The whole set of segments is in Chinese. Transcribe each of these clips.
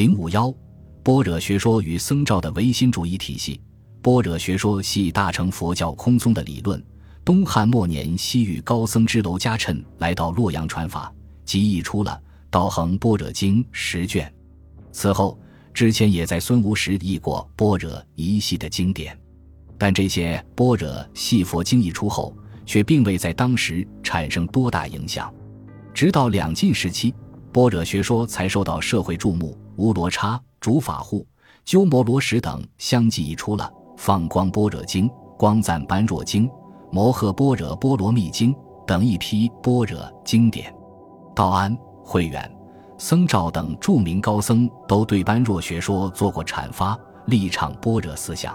零五幺，般若学说与僧肇的唯心主义体系。般若学说系大乘佛教空宗的理论。东汉末年，西域高僧支娄迦谶来到洛阳传法，即译出了《道恒般若经》十卷。此后，之前也在孙吴时译过般若一系的经典，但这些般若系佛经译出后，却并未在当时产生多大影响。直到两晋时期，般若学说才受到社会注目。吴罗叉、竺法护、鸠摩罗什等相继译出了《放光般若经》《光赞般若经》《摩诃般若波罗蜜经》等一批般若经典。道安、慧远、僧肇等著名高僧都对般若学说做过阐发，立倡般若思想。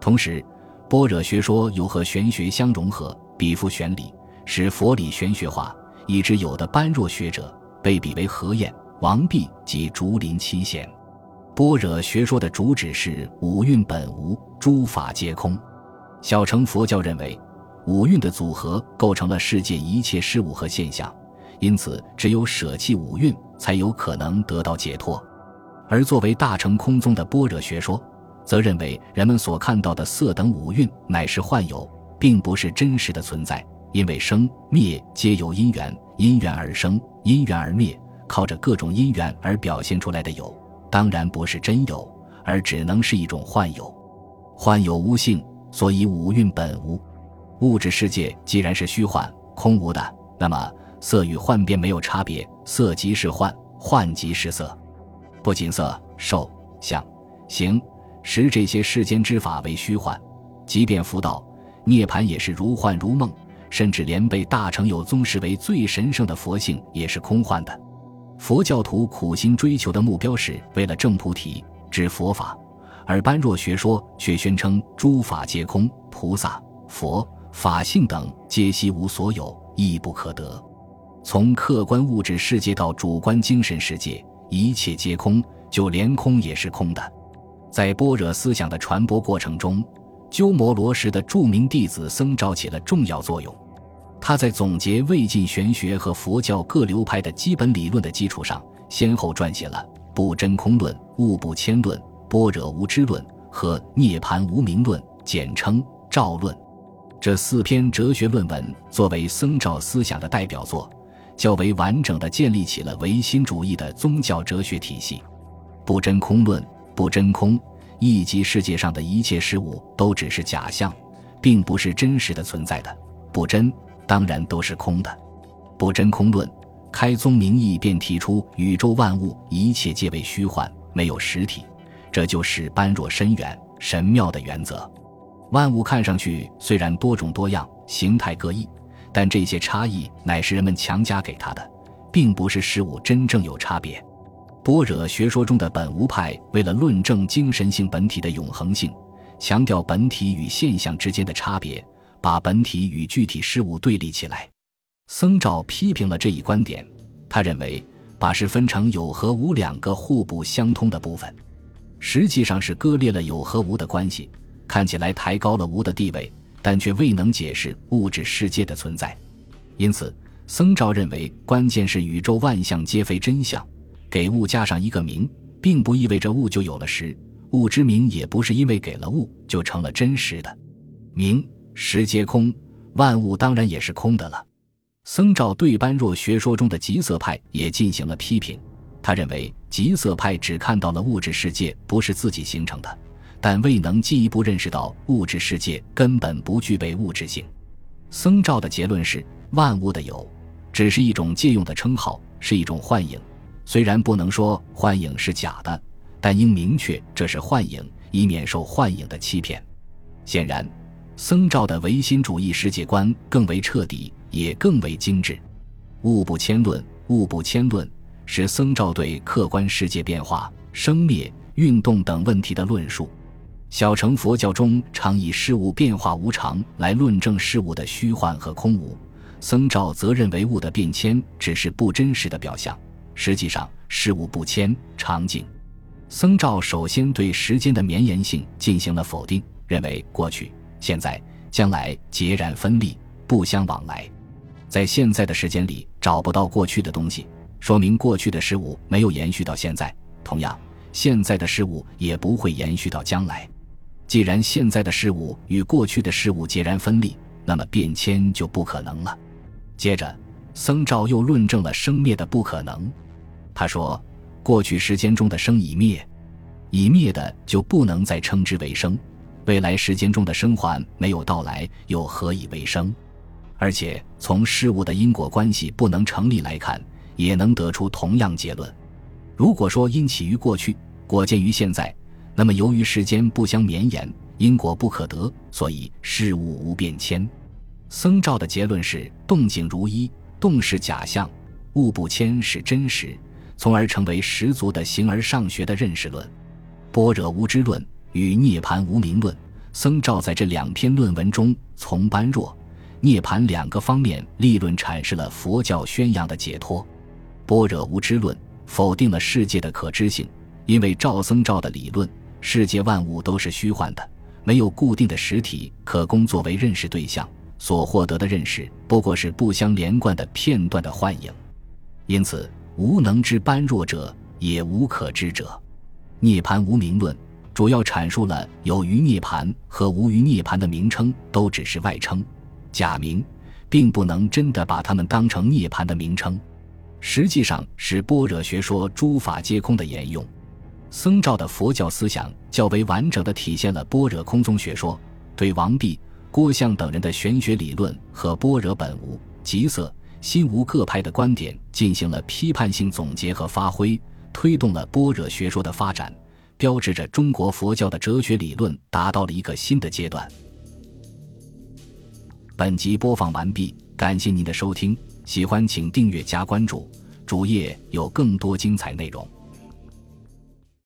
同时，般若学说又和玄学相融合，比附玄理，使佛理玄学化，以致有的般若学者被比为何晏。王弼及竹林七贤，般若学说的主旨是五蕴本无，诸法皆空。小乘佛教认为，五蕴的组合构成了世界一切事物和现象，因此只有舍弃五蕴，才有可能得到解脱。而作为大乘空宗的般若学说，则认为人们所看到的色等五蕴乃是幻有，并不是真实的存在，因为生灭皆由因缘，因缘而生，因缘而灭。靠着各种因缘而表现出来的有，当然不是真有，而只能是一种幻有。幻有无性，所以五蕴本无。物质世界既然是虚幻空无的，那么色与幻便没有差别。色即是幻，幻即是色。不仅色、受、想、行、识这些世间之法为虚幻，即便佛道、涅盘也是如幻如梦，甚至连被大乘有宗视为最神圣的佛性也是空幻的。佛教徒苦心追求的目标是为了证菩提、知佛法，而般若学说却宣称诸法皆空，菩萨、佛法性等皆悉无所有，亦不可得。从客观物质世界到主观精神世界，一切皆空，就连空也是空的。在般若思想的传播过程中，鸠摩罗什的著名弟子僧肇起了重要作用。他在总结魏晋玄学和佛教各流派的基本理论的基础上，先后撰写了《不真空论》《物不迁论》《般若无知论》和《涅盘无名论》，简称《照论》。这四篇哲学论文作为僧肇思想的代表作，较为完整地建立起了唯心主义的宗教哲学体系。《不真空论》不真空，意即世界上的一切事物都只是假象，并不是真实的存在的。不真。当然都是空的，不真空论，开宗明义便提出宇宙万物一切皆为虚幻，没有实体，这就是般若深远神妙的原则。万物看上去虽然多种多样，形态各异，但这些差异乃是人们强加给他的，并不是事物真正有差别。般若学说中的本无派，为了论证精神性本体的永恒性，强调本体与现象之间的差别。把本体与具体事物对立起来，僧肇批评了这一观点。他认为，把事分成有和无两个互不相通的部分，实际上是割裂了有和无的关系，看起来抬高了无的地位，但却未能解释物质世界的存在。因此，僧肇认为，关键是宇宙万象皆非真相。给物加上一个名，并不意味着物就有了实；物之名也不是因为给了物就成了真实的名。实皆空，万物当然也是空的了。僧肇对般若学说中的极色派也进行了批评。他认为极色派只看到了物质世界不是自己形成的，但未能进一步认识到物质世界根本不具备物质性。僧肇的结论是：万物的有，只是一种借用的称号，是一种幻影。虽然不能说幻影是假的，但应明确这是幻影，以免受幻影的欺骗。显然。僧肇的唯心主义世界观更为彻底，也更为精致。物不迁论，物不迁论是僧肇对客观世界变化、生灭、运动等问题的论述。小乘佛教中常以事物变化无常来论证事物的虚幻和空无，僧肇则认为物的变迁只是不真实的表象。实际上，事物不迁，常静。僧肇首先对时间的绵延性进行了否定，认为过去。现在、将来截然分立，不相往来，在现在的时间里找不到过去的东西，说明过去的事物没有延续到现在。同样，现在的事物也不会延续到将来。既然现在的事物与过去的事物截然分立，那么变迁就不可能了。接着，僧肇又论证了生灭的不可能。他说：“过去时间中的生已灭，已灭的就不能再称之为生；未来时间中的生还没有到来，又何以为生？而且从事物的因果关系不能成立来看，也能得出同样结论。如果说因起于过去，果见于现在，那么由于时间不相绵延，因果不可得，所以事物无变迁。”僧肇的结论是：动静如一，动是假象，物不迁是真实，从而成为十足的形而上学的认识论。般若无知论与涅盘无名论，僧肇在这两篇论文中，从般若、涅盘两个方面立论阐释了佛教宣扬的解脱。般若无知论否定了世界的可知性，因为赵僧肇的理论，世界万物都是虚幻的，没有固定的实体可供作为认识对象。所获得的认识不过是不相连贯的片段的幻影，因此无能知般若者，也无可知者。涅盘无名论主要阐述了有余涅盘和无余涅盘的名称都只是外称、假名，并不能真的把它们当成涅盘的名称。实际上是般若学说诸法皆空的沿用。僧肇的佛教思想较为完整的体现了般若空宗学说，对王弼。郭象等人的玄学理论和般若本无、即色、心无各派的观点进行了批判性总结和发挥，推动了般若学说的发展，标志着中国佛教的哲学理论达到了一个新的阶段。本集播放完毕，感谢您的收听，喜欢请订阅加关注，主页有更多精彩内容。